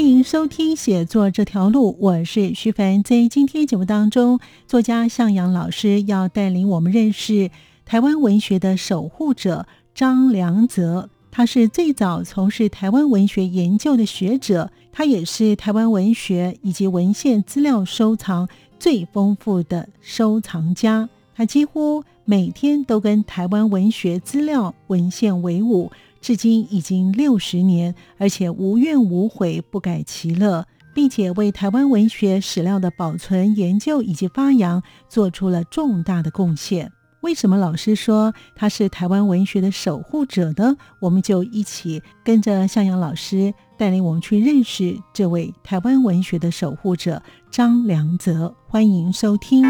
欢迎收听写作这条路，我是徐凡。在今天节目当中，作家向阳老师要带领我们认识台湾文学的守护者张良泽。他是最早从事台湾文学研究的学者，他也是台湾文学以及文献资料收藏最丰富的收藏家。他几乎每天都跟台湾文学资料文献为伍。至今已经六十年，而且无怨无悔，不改其乐，并且为台湾文学史料的保存、研究以及发扬做出了重大的贡献。为什么老师说他是台湾文学的守护者呢？我们就一起跟着向阳老师带领我们去认识这位台湾文学的守护者张良泽。欢迎收听《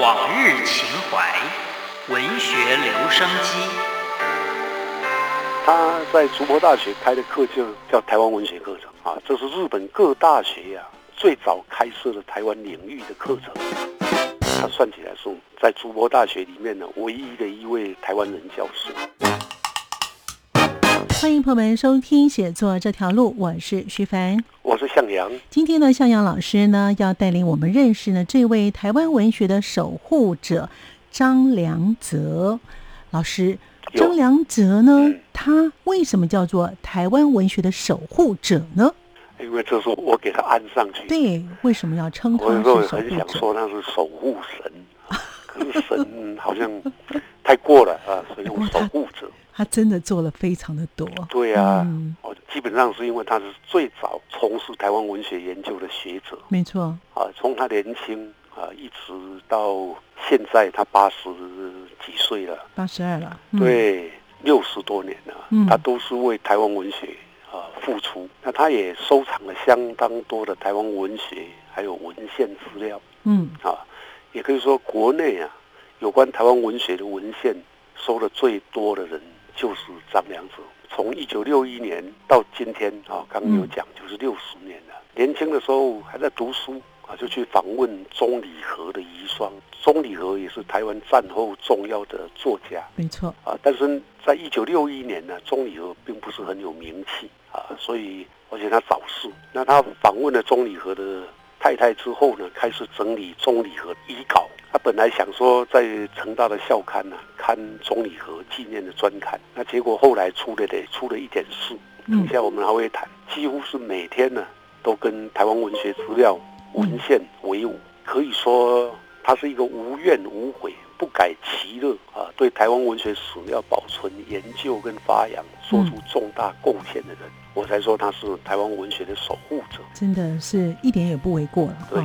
往日情怀》。文学留声机，他在竹波大学开的课就叫台湾文学课程啊，这是日本各大学呀最早开设的台湾领域的课程。他算起来是在竹波大学里面呢唯一的一位台湾人教授。欢迎朋友们收听写作这条路，我是徐凡，我是向阳。今天呢，向阳老师呢要带领我们认识呢这位台湾文学的守护者。张良泽老师，张良泽呢？他为什么叫做台湾文学的守护者呢？因为这是我给他安上去。对，为什么要称他是守护者？我很想说他是守护神，可是神好像太过了啊，所以用守护者。他真的做了非常的多。对呀，哦，基本上是因为他是最早从事台湾文学研究的学者。没错。啊，从他年轻。啊，一直到现在，他八十几岁了，八十二了，对，六十多年了，他都是为台湾文学啊付出。那他也收藏了相当多的台湾文学还有文献资料，嗯，啊，也可以说国内啊有关台湾文学的文献收的最多的人就是张良子。从一九六一年到今天啊，刚刚有讲就是六十年了。年轻的时候还在读书。就去访问钟理和的遗孀，钟理和也是台湾战后重要的作家，没错啊。但是在一九六一年呢，钟理和并不是很有名气啊，所以而且他早逝。那他访问了钟理和的太太之后呢，开始整理钟理和遗稿。他本来想说在成大的校刊呢刊钟理和纪念的专刊，那结果后来出了得出了一点事，等一下我们还会谈。几乎是每天呢都跟台湾文学资料。文献为伍，可以说他是一个无怨无悔、不改其乐啊，对台湾文学史料保存、研究跟发扬做出重大贡献的人，我才说他是台湾文学的守护者。真的是一点也不为过了。对，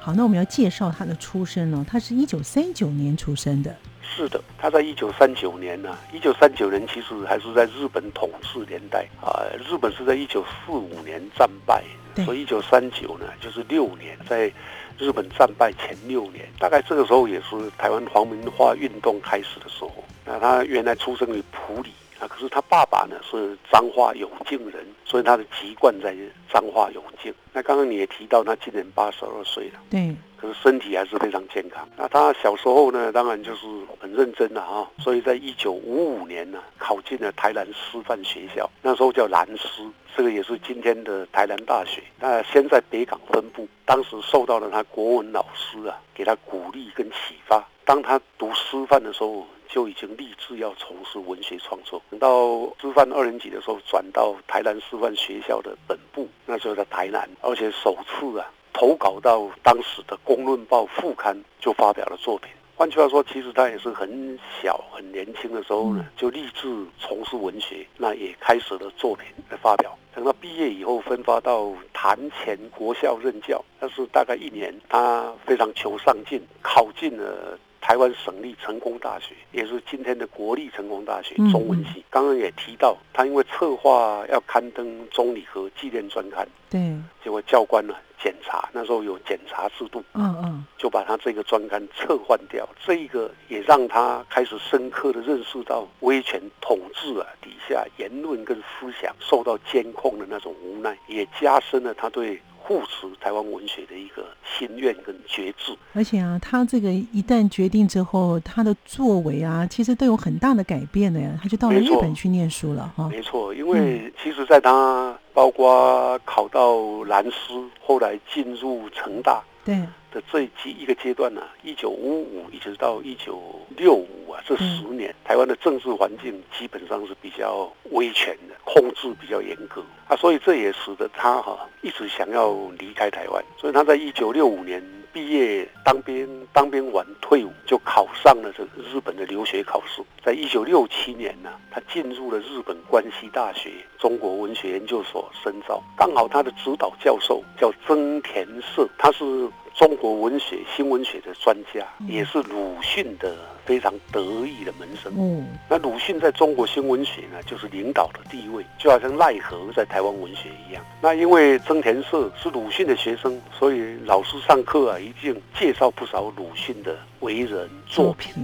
好，那我们要介绍他的出身了。他是一九三九年出生的。是的，他在一九三九年呢。一九三九年其实还是在日本统治年代啊，日本是在一九四五年战败。所以一九三九呢，就是六年，在日本战败前六年，大概这个时候也是台湾皇民化运动开始的时候。那他原来出生于普里啊，可是他爸爸呢是彰化永靖人，所以他的籍贯在彰化永靖。那刚刚你也提到，他今年八十二岁了。对。可是身体还是非常健康。那他小时候呢，当然就是很认真的哈。所以在一九五五年呢，考进了台南师范学校，那时候叫南师，这个也是今天的台南大学。那先在北港分部，当时受到了他国文老师啊，给他鼓励跟启发。当他读师范的时候，就已经立志要从事文学创作。等到师范二年级的时候，转到台南师范学校的本部，那时候在台南，而且首次啊。投稿到当时的《公论报》副刊，就发表了作品。换句话说，其实他也是很小、很年轻的时候呢，就立志从事文学，那也开始了作品的发表。等到毕业以后，分发到潭前国校任教，但是大概一年，他非常求上进，考进了台湾省立成功大学，也是今天的国立成功大学嗯中文系。刚刚也提到，他因为策划要刊登中理和纪念专刊，对，结果教官呢检查，那时候有检查制度，嗯嗯，就把他这个专刊撤换掉。这一个也让他开始深刻的认识到威权统治啊底下言论跟思想受到监控的那种无奈，也加深了他对护持台湾文学的一个心愿跟决志。而且啊，他这个一旦决定之后，他的作为啊，其实都有很大的改变的呀。他就到了日本去念书了哈。没错，因为其实在他包括考到南师，后来进入成大。对，的这一阶一个阶段呢、一九五五一直到一九六五啊，这十年，台湾的政治环境基本上是比较威权的，控制比较严格。啊，所以这也使得他哈、一直想要离开台湾，所以他在一九六五年毕业当兵，当兵完退伍就考上了这个日本的留学考试，在一九六七年呢，他进入了日本关西大学中国文学研究所深造，刚好他的指导教授叫曾田社，他是。中国文学、新文学的专家，也是鲁迅的非常得意的门生。嗯，那鲁迅在中国新文学呢，就是领导的地位，就好像奈何在台湾文学一样。那因为曾田社是鲁迅的学生，所以老师上课啊，一定介绍不少鲁迅的为人作品。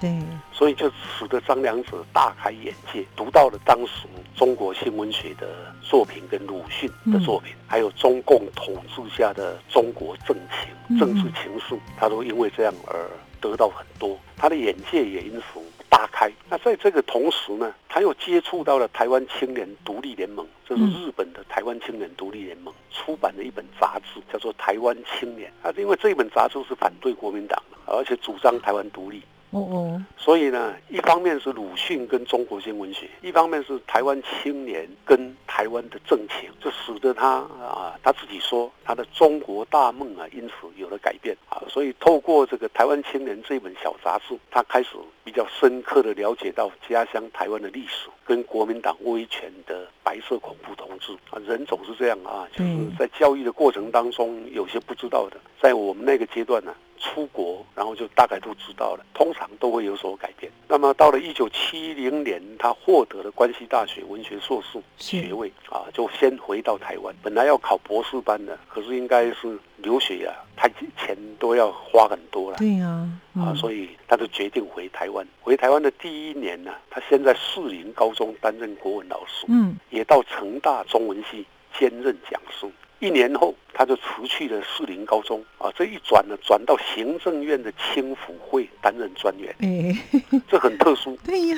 对，所以就使得张良子大开眼界，读到了当时中国新文学的作品跟鲁迅的作品，还有中共统治下的中国政情、政治情愫，他都因为这样而得到很多，他的眼界也因此大开。那在这个同时呢，他又接触到了台湾青年独立联盟，这是日本的台湾青年独立联盟出版的一本杂志，叫做《台湾青年》啊，因为这本杂志是反对国民党的，而且主张台湾独立。哦哦，所以呢，一方面是鲁迅跟中国新文学，一方面是台湾青年跟台湾的政情，就使得他啊，他自己说他的中国大梦啊，因此有了改变啊。所以透过这个《台湾青年》这本小杂志，他开始比较深刻的了解到家乡台湾的历史跟国民党威权的白色恐怖统治啊。人总是这样啊，就是在教育的过程当中，有些不知道的，在我们那个阶段呢、出国，然后就大概都知道了，通常都会有所改变。那么到了一九七零年，他获得了关西大学文学硕士学位啊，就先回到台湾。本来要考博士班的，可是应该是留学呀、他钱都要花很多了。对呀、嗯、啊，所以他就决定回台湾。回台湾的第一年呢，他先在士林高中担任国文老师，嗯，也到成大中文系兼任讲师。一年后，他就辞去了士林高中啊，这一转呢，转到行政院的青辅会担任专员，哎，这很特殊。对呀，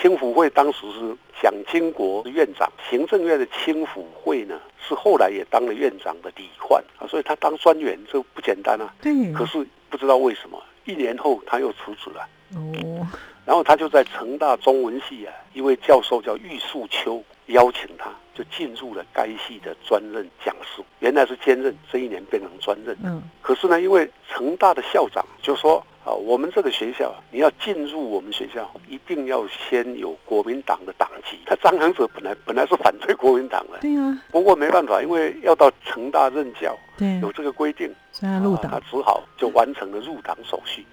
青辅会当时是蒋经国院长，行政院的青辅会呢，是后来也当了院长的李焕啊，所以他当专员就不简单啊。对，可是不知道为什么，一年后他又辞职了。哦，然后他就在成大中文系啊，一位教授叫玉树秋邀请他，就进入了该系的专任讲师。原来是兼任，这一年变成专任。嗯，可是呢，因为成大的校长就说啊，我们这个学校你要进入我们学校，一定要先有国民党的党籍。他张良哲本来本来是反对国民党的，对啊、不过没办法，因为要到成大任教，对，有这个规定，啊他，只好就完成了入党手续。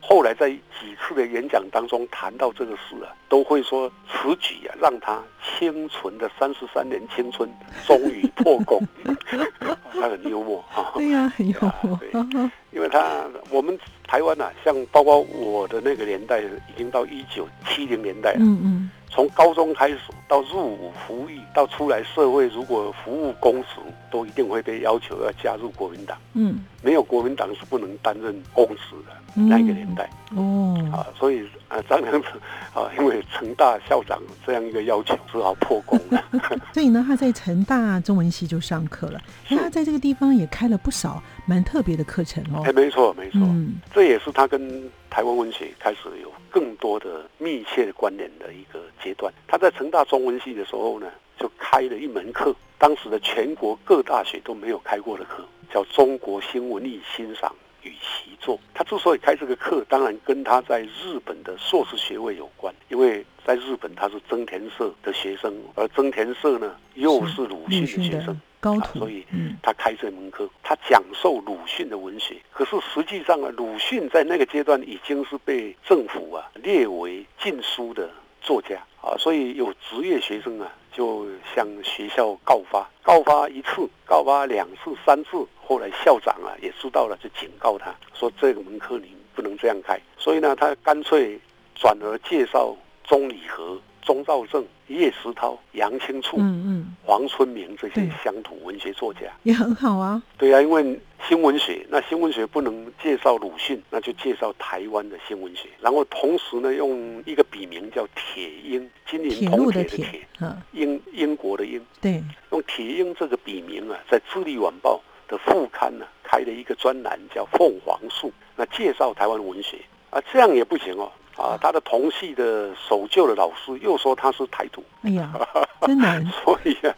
后来在几次的演讲当中谈到这个事啊，都会说此举啊，让他清纯的三十三年青春终于破功。他很幽默啊，对呀、很幽默，对因为他我们台湾啊，像包括我的那个年代，已经到一九七零年代了。嗯嗯，从高中开始到入伍服役，到出来社会，如果服务公职，都一定会被要求要加入国民党。嗯，没有国民党是不能担任公职的。嗯那个年代哦，啊，所以啊，张良子啊，因为成大校长这样一个要求，只好破功了。所以呢，他在成大中文系就上课了，那他在这个地方也开了不少蛮特别的课程哦哎，，没错，没错，嗯，这也是他跟台湾文学开始有更多的密切的关联的一个阶段。他在成大中文系的时候呢，就开了一门课，当时的全国各大学都没有开过的课，叫《中国新文艺欣赏与习作》。他之所以开这个课，当然跟他在日本的硕士学位有关，因为在日本他是增田社的学生，而增田社呢又是鲁迅的学生所以嗯，他开这门课，他讲授鲁迅的文学。可是实际上啊，鲁迅在那个阶段已经是被政府啊列为禁书的作家啊，所以有职业学生啊就向学校告发，告发一次，告发两次、三次，后来校长啊也知道了，就警告他说这个门课你不能这样开。所以呢，他干脆转而介绍钟理和、钟兆政、叶石涛、杨清处。嗯嗯，黄春明这些对。乡土文学作家，也很好啊，对啊，因为新文学，那新文学不能介绍鲁迅，那就介绍台湾的新文学。然后同时呢，用一个笔名叫铁鹰，金银铁铜铁铁的铁，，嗯，英英国的英，对，用铁鹰这个笔名啊，在《智利晚报》的副刊呢、开了一个专栏叫《凤凰树》，那介绍台湾文学。啊，这样也不行哦。啊，他的同系的守旧的老师又说他是台独，哎呀，真难，所以啊，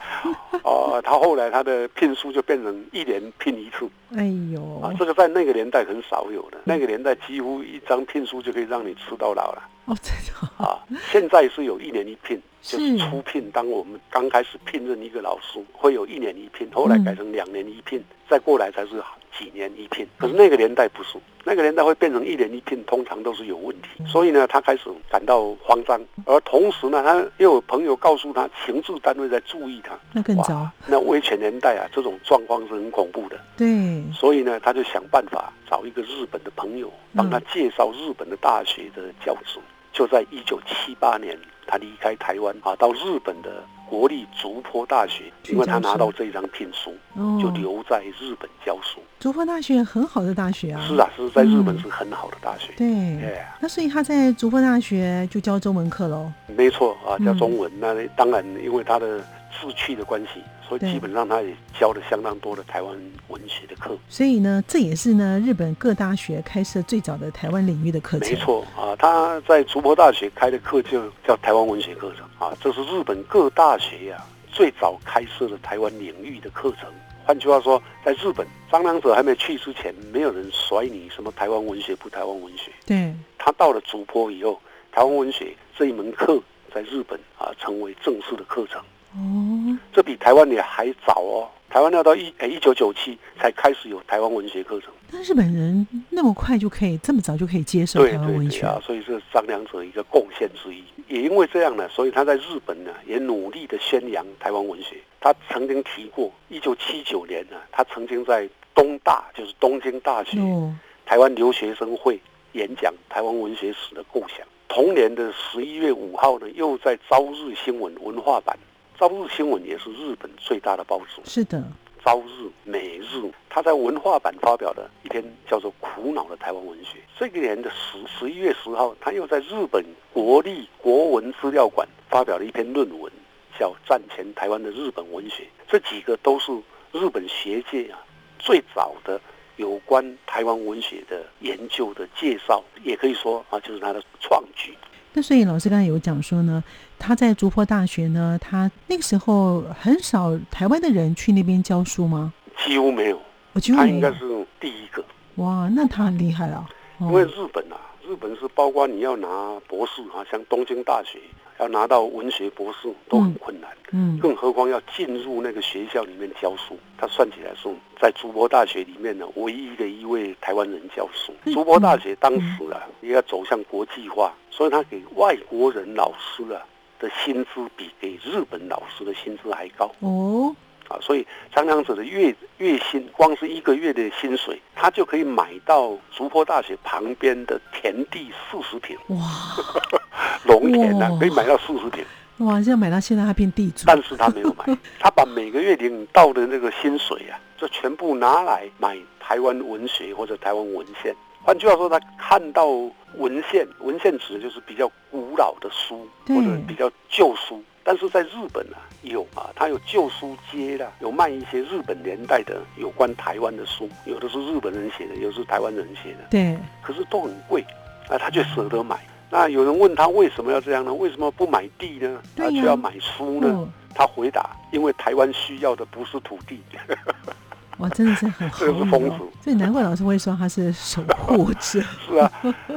啊，他后来他的聘书就变成一年聘一次。哎呦。啊，，这个在那个年代很少有的，那个年代几乎一张聘书就可以让你吃到老了。哦，真的，啊。现在是有一年一聘，就是是初聘，当我们刚开始聘任一个老师，会有一年一聘，后来改成两年一聘，再过来才是几年一聘。可是那个年代不是，那个年代会变成一年一聘，通常都是有问题。所以呢，他开始感到慌张，而同时呢，他又有朋友告诉他，情治单位在注意他。那更糟哇，，那威权年代啊，这种状况是很恐怖的。对，所以呢，他就想办法找一个日本的朋友，帮他介绍日本的大学的教授。就在一九七八年，他离开台湾啊，到日本的国立竹坡大学，因为他拿到这张聘书，哦，就留在日本教书。竹坡大学很好的大学啊，是啊，是在日本嗯。是很好的大学。对，哎，那所以他在竹坡大学就教中文课喽，没错啊，教嗯。中文。那当然，因为他的志趣的关系，所以基本上他也教了相当多的台湾文学的课。所以呢，这也是呢日本各大学开设最早的台湾领域的课程，没，错啊，他在竹坡大学开的课就叫台湾文学课程啊，这是日本各大学呀、最早开设的台湾领域的课程。换句话说，在日本张良者还没去之前，没有人甩你什么台湾文学不台湾文学。对，他到了竹坡以后，台湾文学这一门课在日本啊成为正式的课程，哦，这比台湾也还早哦。台湾要到一诶一九九七才开始有台湾文学课程。那日本人那么快就可以这么早就可以接受对台湾文学，对对啊，所以这是张良者一个贡献之一。也因为这样呢，所以他在日本呢也努力的宣扬台湾文学。他曾经提过，一九七九年呢，他曾经在东大，就是东京大学哦，台湾留学生会演讲台湾文学史的构想。同年的十一月五号呢，又在《朝日新闻》文化版，《朝日新闻》也是日本最大的报纸，是的，朝日、每日，他在文化版发表的一篇叫做《苦恼的台湾文学》。这个年的十十一月十号，他又在日本国立国文资料馆发表了一篇论文，叫《战前台湾的日本文学》。这几个都是日本学界啊最早的有关台湾文学的研究的介绍，也可以说啊，就是他的创举。那所以老师刚才有讲说呢，他在竹坡大学呢，他那个时候很少台湾的人去那边教书吗？几乎没有，我几乎没有他应该是第一个。哇，那他很厉害啊！因为哦，日本啊，日本是包括你要拿博士啊，像东京大学要拿到文学博士都很困难，嗯，更何况要进入那个学校里面教书。他算起来是在竹坡大学里面呢，唯一的一位台湾人教书。嗯竹坡大学当时啊，也要走向国际化，所以他给外国人老师啊的薪资比给日本老师的薪资还高。哦，啊，所以张良者的月月薪，光是一个月的薪水，他就可以买到竹坡大学旁边的田地四十坪，哇。农田啊，可以买到四十坪，哇，现在买到现在他变地主，但是他没有买，他把每个月领到的那个薪水啊，就全部拿来买台湾文学或者台湾文献。换句话说，他看到文献，文献指的就是比较古老的书或者比较旧书。但是在日本啊，有啊，它有旧书街啦，有卖一些日本年代的有关台湾的书，有的是日本人写的，有的是台湾人写的，对，可是都很贵，啊，他就舍得买。那有人问他为什么要这样呢？为什么不买地呢？他却要买书呢？哦，他回答：因为台湾需要的不是土地，哇，真的是很 好这个是风俗，所以难怪老师会说他是守护者，是啊。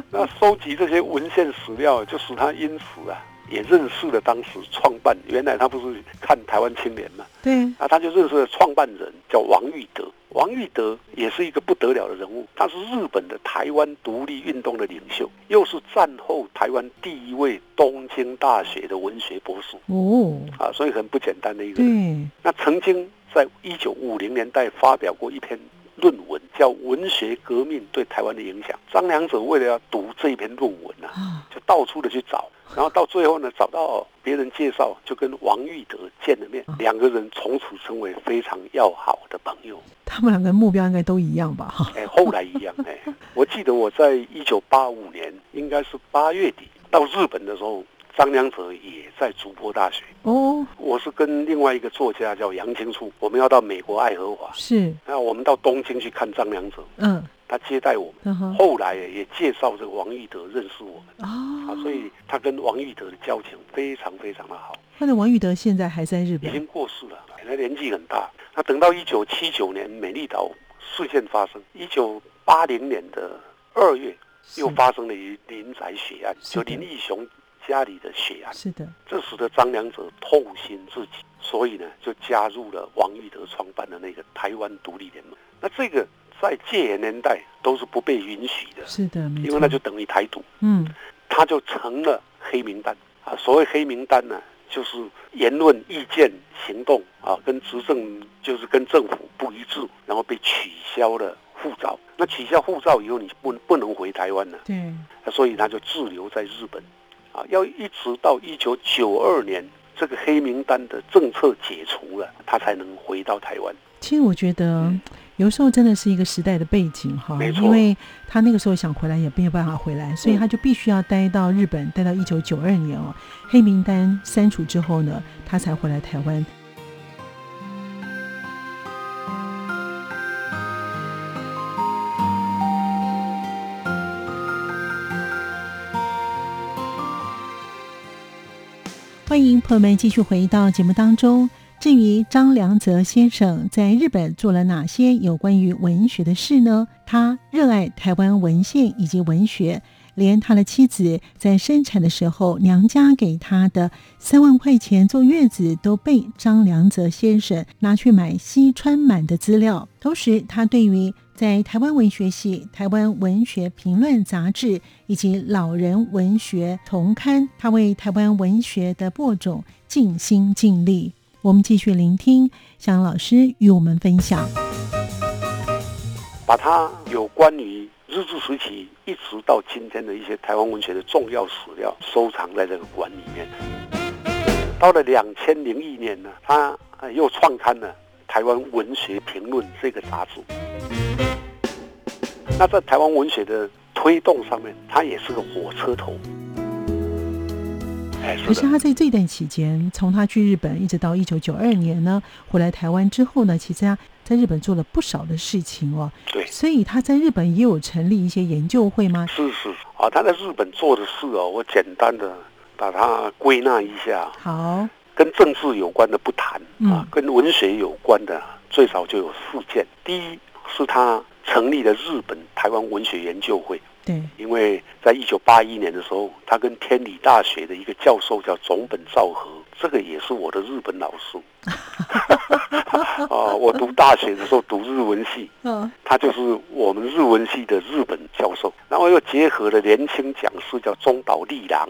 那收集这些文献史料，就使他因此啊也认识了当时创办，原来他不是看台湾青年嘛，对，啊，他就认识了创办人叫王玉德。王玉德也是一个不得了的人物，他是日本的台湾独立运动的领袖，又是战后台湾第一位东京大学的文学博士。哦，啊，所以很不简单的一个人。对，那曾经在一九五零年代发表过一篇论文，叫《文学革命对台湾的影响》。张良者为了要读这一篇论文啊，啊，就到处的去找，然后到最后呢，找到别人介绍，就跟王玉德见了面，两个人从此成为非常要好的朋友。他们两个目标应该都一样吧？哈，哎，后来一样，哎，我记得我在一九八五年，应该是八月底到日本的时候，张良哲也在竹坡大学。哦，我是跟另外一个作家叫杨清初，我们要到美国爱荷华，是，那我们到东京去看张良哲，嗯，他接待我们，后来也介绍这个王玉德认识我们。啊，哦，所以他跟王玉德的交情非常非常的好。或者王玉德现在还在日本？已本，经过世了，他年纪很大。那等到一九七九年美丽岛事件发生，一九八零年的二月又是。发生了一林宅血案，就林义雄家里的血案，是的，这使得张良者痛心至极，所以呢就加入了王玉德创办的那个台湾独立联盟。那这个在戒严年代都是不被允许的，是的，因为那就等于台独。嗯，他就成了黑名单啊。所谓黑名单呢，就是言论、意见、行动啊，跟执政就是跟政府不一致，然后被取消了护照。那取消护照以后，你不不能回台湾了，对，所以他就滞留在日本啊，要一直到一九九二年这个黑名单的政策解除了，他才能回到台湾。其实我觉得有时候真的是一个时代的背景哈，没错因为他那个时候想回来也没有办法回来，所以嗯他就必须要待到日本，待到一九九二年哦，黑名单删除之后呢，他才回来台湾。欢迎朋友们继续回到节目当中。至于张良泽先生在日本做了哪些有关于文学的事呢？他热爱台湾文献以及文学，连他的妻子在生产的时候，娘家给他的三万块钱坐月子，都被张良泽先生拿去买西川满的资料。同时，他对于在台湾文学系、台湾文学评论杂志以及老人文学同刊，他为台湾文学的播种尽心尽力。我们继续聆听向老师与我们分享。把他有关于日治时期一直到今天的一些台湾文学的重要史料收藏在这个馆里面。到了两千零一年呢，他又创刊了《台湾文学评论》这个杂志。那在台湾文学的推动上面，他也是个火车头。哎，可是他在这段期间，从他去日本一直到一九九二年呢，回来台湾之后呢，其实他在日本做了不少的事情哦。对，所以他在日本也有成立一些研究会吗？是是啊，他在日本做的事哦，我简单的把它归纳一下。好，跟政治有关的不谈嗯啊，跟文学有关的最少就有四件。第一是他成立了日本台湾文学研究会，对，因为在一九八一年的时候，他跟天理大学的一个教授叫总本昭和，这个也是我的日本老师。啊，我读大学的时候读日文系，嗯，他就是我们日文系的日本教授，然后又结合了年轻讲师叫中岛利郎、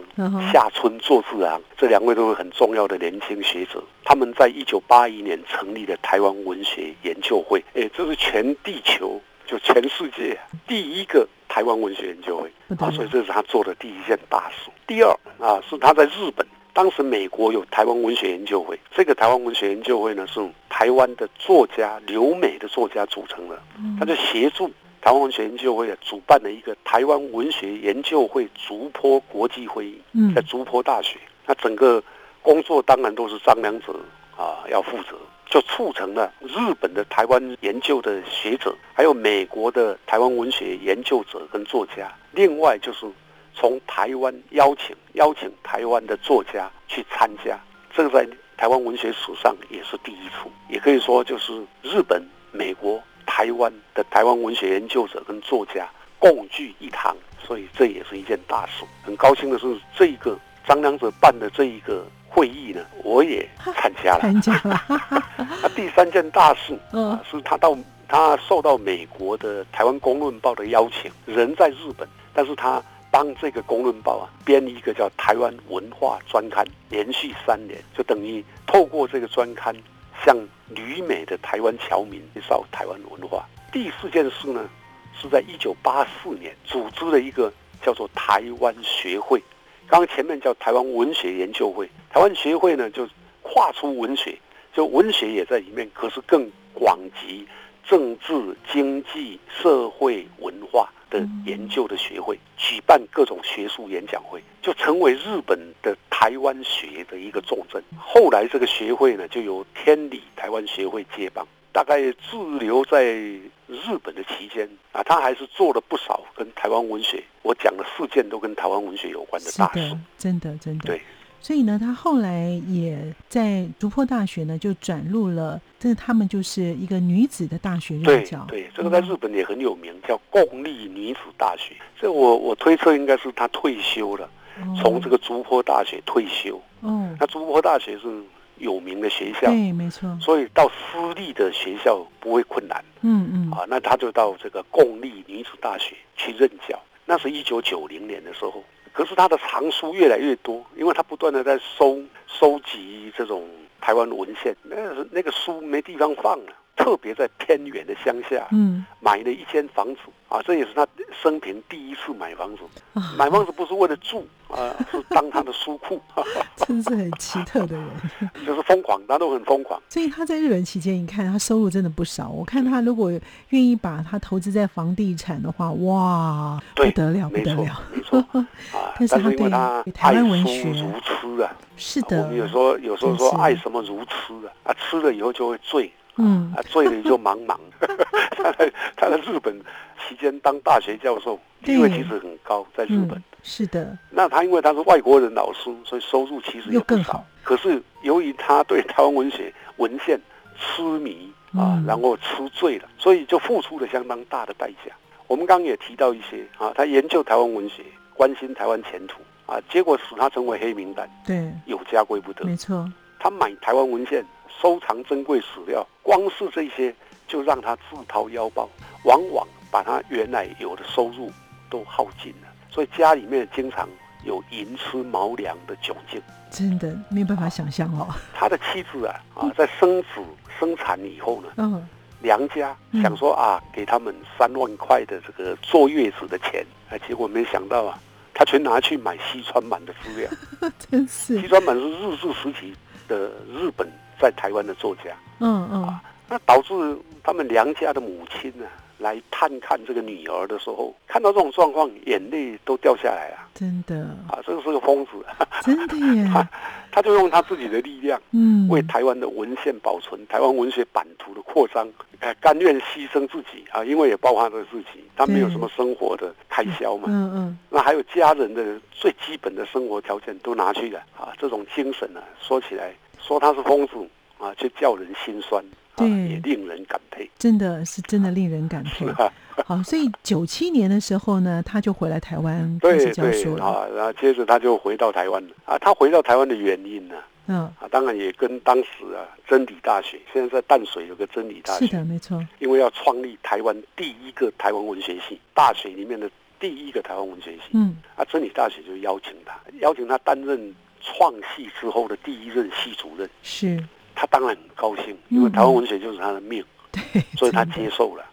夏村作治郎，这两位都是很重要的年轻学者。他们在一九八一年成立了台湾文学研究会，哎，这是全地球就全世界第一个台湾文学研究会啊，所以这是他做的第一件大事。第二啊，是他在日本。当时美国有台湾文学研究会，这个台湾文学研究会呢是台湾的作家留美的作家组成的，他就协助台湾文学研究会啊主办了一个台湾文学研究会竹坡国际会议，嗯在竹坡大学。那整个工作当然都是张良哲啊要负责，就促成了日本的台湾研究的学者，还有美国的台湾文学研究者跟作家，另外就是从台湾邀请邀请台湾的作家去参加，这个在台湾文学史上也是第一次，也可以说就是日本、美国、台湾的台湾文学研究者跟作家共聚一堂，所以这也是一件大事。很高兴的是，这一个张良哲办的这一个会议呢，我也参加了。参加了，那 第三件大事嗯啊，是他到他受到美国的《台湾公论报》的邀请，人在日本，但是他帮这个公论报啊编一个叫《台湾文化专刊》，连续三年，就等于透过这个专刊向旅美的台湾侨民介绍台湾文化。第四件事呢，是在一九八四年组织了一个叫做台湾学会，刚前面叫台湾文学研究会，台湾学会呢就跨出文学，就文学也在里面，可是更广及政治、经济、社会、文化的研究的学会，举办各种学术演讲会，就成为日本的台湾学的一个重镇。后来这个学会呢，就由天理台湾学会接棒。大概滞留在日本的期间啊，他还是做了不少跟台湾文学，我讲的四件都跟台湾文学有关的大事的。，真的真的。对，所以呢，他后来也在竹坡大学呢，就转入了，这他们就是一个女子的大学任对教。对，这个在日本也很有名，叫共立女子大学。这我我推测应该是他退休了，哦从这个竹坡大学退休。嗯，那竹坡大学是有名的学校，对，没错，所以到私立的学校不会困难嗯嗯，啊。那他就到这个公立女子大学去任教。那是一九九零年的时候，可是他的藏书越来越多，因为他不断的在收收集这种台湾文献，那是那个书没地方放了。特别在偏远的乡下，嗯买了一间房子啊，这也是他生平第一次买房子。啊，买房子不是为了住啊，是当他的书库，真是很奇特的人。就是疯狂，他都很疯狂。所以他在日本期间，你看他收入真的不少。我看他如果愿意把他投资在房地产的话，哇，不对得了，不得了。，没错啊。但是他但是因为他对台爱湾文学书如痴啊，是的我们，有时候有时候说爱什么如痴啊，啊吃了以后就会醉，嗯啊醉了就茫茫。他在他在日本期间当大学教授，地位其实很高，在日本。嗯，是的，那他因为他是外国人老师，所以收入其实也不少又更好。可是由于他对台湾文学文献痴迷啊，嗯然后吃醉了，所以就付出了相当大的代价。我们刚刚也提到一些啊，他研究台湾文学，关心台湾前途啊，结果使他成为黑名单，对，有家归不得。没错，他买台湾文献，收藏珍贵史料，光是这些就让他自掏腰包，往往把他原来有的收入都耗尽了，所以家里面经常有寅吃卯粮的窘境。真的没有办法想象哦。他的妻子啊啊，在生子生产以后呢，嗯，娘家嗯想说啊，给他们三万块的这个坐月子的钱，啊，结果没想到啊，他全拿去买西川满的资料。真是西，川满是日治时期的日本在台湾的作家。嗯嗯，那导致他们娘家的母亲呢、来探看这个女儿的时候，看到这种状况，眼泪都掉下来了。真的，啊！这个是个疯子，真的耶，他就用他自己的力量，嗯，为台湾的文献保存、台湾文学版图的扩张，呃，甘愿牺牲自己啊，因为也包含他自己，他没有什么生活的开销嘛，嗯嗯，那还有家人的最基本的生活条件都拿去了啊！这种精神呢、说起来说他是疯子啊，却叫人心酸啊，对也令人感佩。真的是真的令人感佩。啊，好，所以九七年的时候呢，他就回来台湾开始对教书了。然后接着他就回到台湾了啊。他回到台湾的原因呢嗯，啊，当然也跟当时啊真理大学，现在在淡水有个真理大学，是的，没错。因为要创立台湾第一个台湾文学系，大学里面的第一个台湾文学系嗯，啊，真理大学就邀请他，邀请他担任创系之后的第一任系主任。是，他当然很高兴，因为嗯台湾文学就是他的命。对，所以他接受了。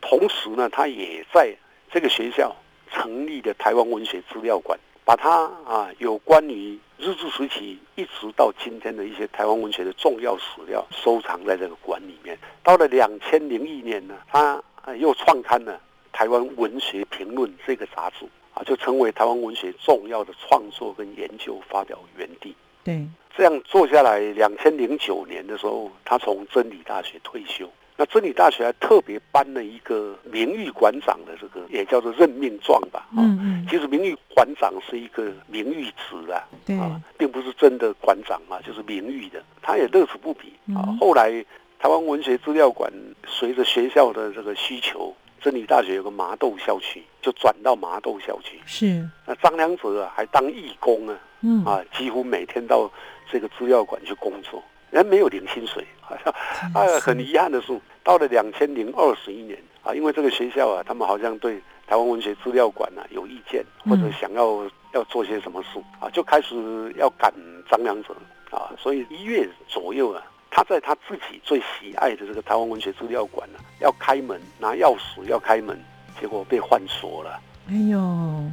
同时呢，他也在这个学校成立的台湾文学资料馆，把他啊有关于日治时期一直到今天的一些台湾文学的重要史料收藏在这个馆里面。到了两千零一年呢，他啊又创刊了《台湾文学评论》这个杂志啊，就成为台湾文学重要的创作跟研究发表园地。对，这样做下来，两千零九年的时候，他从真理大学退休。那真理大学还特别颁了一个名誉馆长的这个，也叫做任命状吧。啊、嗯嗯，其实名誉馆长是一个名誉词啦，对，啊，并不是真的馆长嘛，就是名誉的。他也乐此不疲啊嗯。后来台湾文学资料馆随着学校的这个需求，真理大学有个麻豆校区，就转到麻豆校区。是，那张良哲啊，还当义工啊，嗯啊，几乎每天到这个资料馆去工作，人没有领薪水，好 像啊，很遗憾的是，到了两千零二十一年啊，因为这个学校啊，他们好像对台湾文学资料馆呢、有意见，或者嗯想要要做些什么事啊，就开始要赶张良哲啊，所以一月左右啊。他在他自己最喜爱的这个台湾文学资料馆呢、要开门拿钥匙要开门，结果被换锁了。哎呦，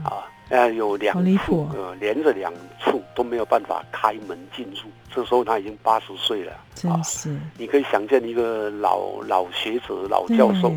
啊，呃，有两好离次谱。啊呃，连着两处都没有办法开门进入。这时候他已经八十岁了，啊真，是。你可以想见一个老老学者、老教授，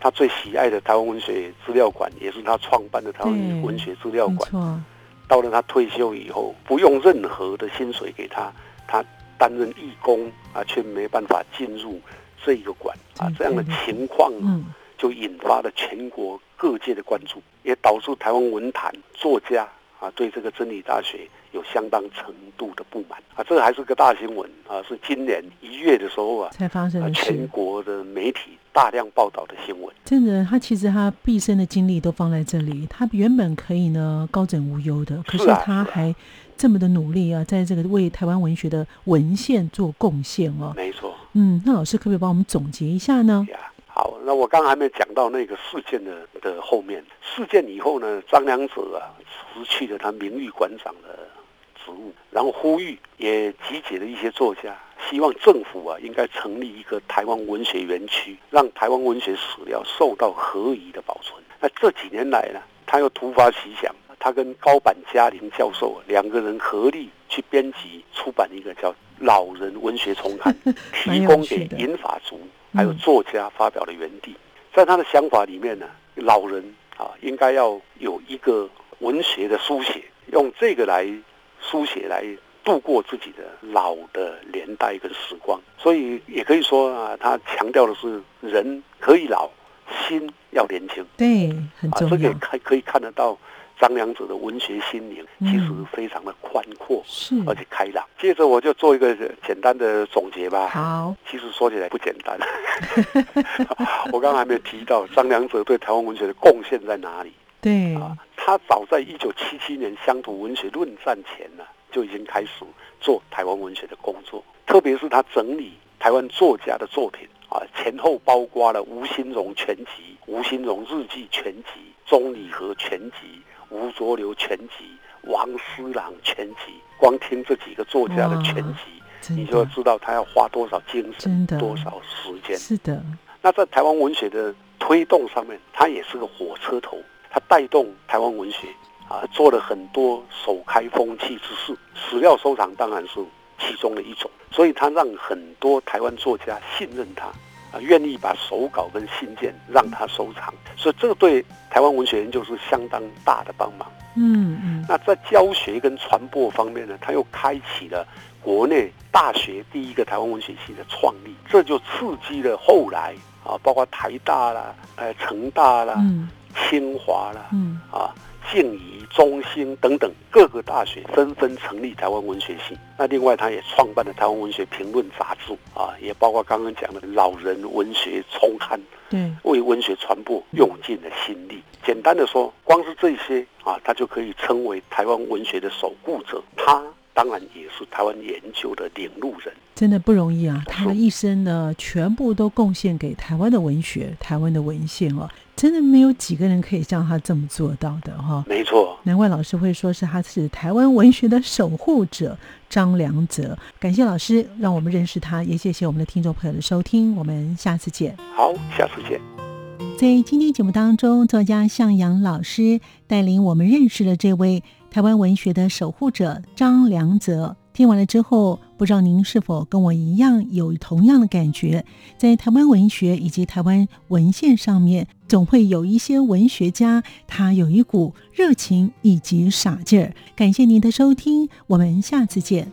他最喜爱的台湾文学资料馆，也是他创办的台湾文学资料馆。错，到了他退休以后，不用任何的薪水给他，他担任义工啊，却没办法进入这一个馆啊，这样的情况呢嗯，就引发了全国各界的关注，也导致台湾文坛作家啊对这个真理大学有相当程度的不满啊，这个还是个大新闻啊，是今年一月的时候啊，才发生。全国的媒体大量报道的新闻。真的，他其实他毕生的精力都放在这里，他原本可以呢高枕无忧的，可是他还这么的努力啊，在这个为台湾文学的文献做贡献哦。没错嗯，那老师可不可以帮我们总结一下呢？呀。好，那我刚还没讲到那个事件的的后面。事件以后呢，张良哲啊辞去了他名誉馆长的职务，然后呼吁也集结了一些作家，希望政府啊应该成立一个台湾文学园区，让台湾文学史料受到合宜的保存。那这几年来呢，他又突发奇想，他跟高坂嘉玲教授两个人合力去编辑出版一个叫《老人文学丛刊》，提供给银发族还有作家发表的园地。在他的想法里面呢，老人啊应该要有一个文学的书写，用这个来书写来度过自己的老的年代跟时光。所以也可以说啊，他强调的是人可以老，心要年轻。对，很啊，重要这个也。看可以看得到张良哲的文学心灵嗯其实非常的宽阔，是，而且开朗。接着我就做一个简单的总结吧。好，其实说起来不简单，我刚刚还没有提到张良哲对台湾文学的贡献在哪里对，啊？他早在一九七七年乡土文学论战前呢，就已经开始做台湾文学的工作，特别是他整理台湾作家的作品啊，前后包括了吴新荣全集、吴新荣日记全集、钟理和全集、吴浊流全集、王思朗全集，光听这几个作家的全集。你就的知道他要花多少精神多少时间。是的，那在台湾文学的推动上面，他也是个火车头，他带动台湾文学啊，做了很多首开风气之事。史料收藏当然是其中的一种，所以他让很多台湾作家信任他。啊，愿意把手稿跟信件让他收藏，所以这个对台湾文学研究是相当大的帮忙。嗯嗯，那在教学跟传播方面呢，他又开启了国内大学第一个台湾文学系的创立，这就刺激了后来啊，包括台大啦、呃成大啦、嗯。清华啦、嗯，啊静宜、中兴等等各个大学纷纷成立台湾文学系。那另外，他也创办了台湾文学评论杂志啊，也包括刚刚讲的老人文学丛刊。嗯，为文学传播用尽了心力。简单的说，光是这些啊，他就可以称为台湾文学的守护者。他当然也是台湾研究的领路人。真的不容易啊！他的一生呢，全部都贡献给台湾的文学、台湾的文献哦，真的没有几个人可以像他这么做到的哈、没错，难怪老师会说是他是台湾文学的守护者张良泽。感谢老师让我们认识他，也谢谢我们的听众朋友的收听，我们下次见。好，下次见。在今天节目当中，作家向阳老师带领我们认识了这位台湾文学的守护者张良泽。听完了之后，不知道您是否跟我一样有同样的感觉？在台湾文学以及台湾文献上面，总会有一些文学家，他有一股热情以及傻劲儿。感谢您的收听，我们下次见。